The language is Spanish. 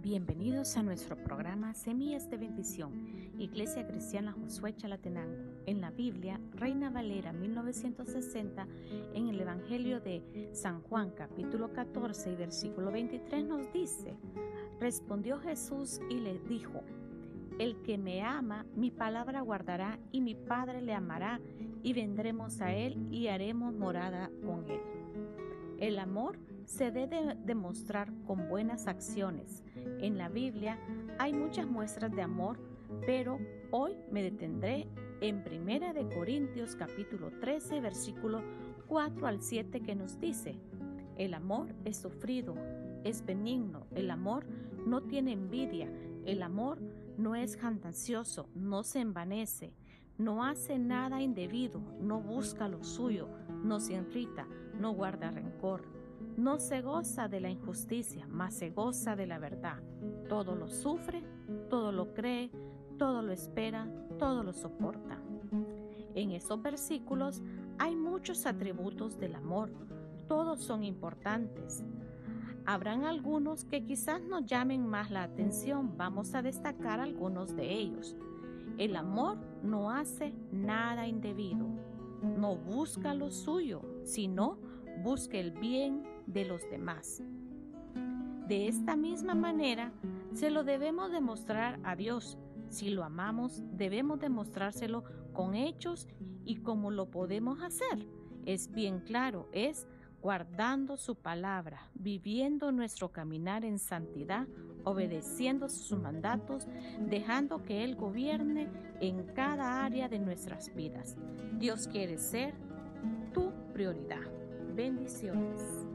Bienvenidos a nuestro programa Semillas de Bendición, Iglesia Cristiana Josué Chalatenango. En la Biblia, Reina Valera 1960, en el Evangelio de San Juan capítulo 14 y versículo 23 nos dice, respondió Jesús y le dijo, el que me ama, mi palabra guardará y mi Padre le amará y vendremos a él y haremos morada con él. El amor se debe demostrar con buenas acciones. En la Biblia hay muchas muestras de amor, pero hoy me detendré en Primera de Corintios capítulo 13 versículo 4 al 7 que nos dice, el amor es sufrido, es benigno, el amor no tiene envidia, el amor no es jactancioso, no se envanece, no hace nada indebido, no busca lo suyo, no se irrita, no guarda rencor no se goza de la injusticia, mas se goza de la verdad. Todo lo sufre, todo lo cree, todo lo espera, todo lo soporta. En esos versículos hay muchos atributos del amor. Todos son importantes. Habrán algunos que quizás nos llamen más la atención. Vamos a destacar algunos de ellos. El amor no hace nada indebido. No busca lo suyo, sino busca el bien de los demás. De esta misma manera, se lo debemos demostrar a Dios. Si lo amamos, debemos demostrárselo con hechos y cómo lo podemos hacer. Es bien claro, es guardando su palabra, viviendo nuestro caminar en santidad, obedeciendo sus mandatos, dejando que Él gobierne en cada área de nuestras vidas. Dios quiere ser tu prioridad. Bendiciones.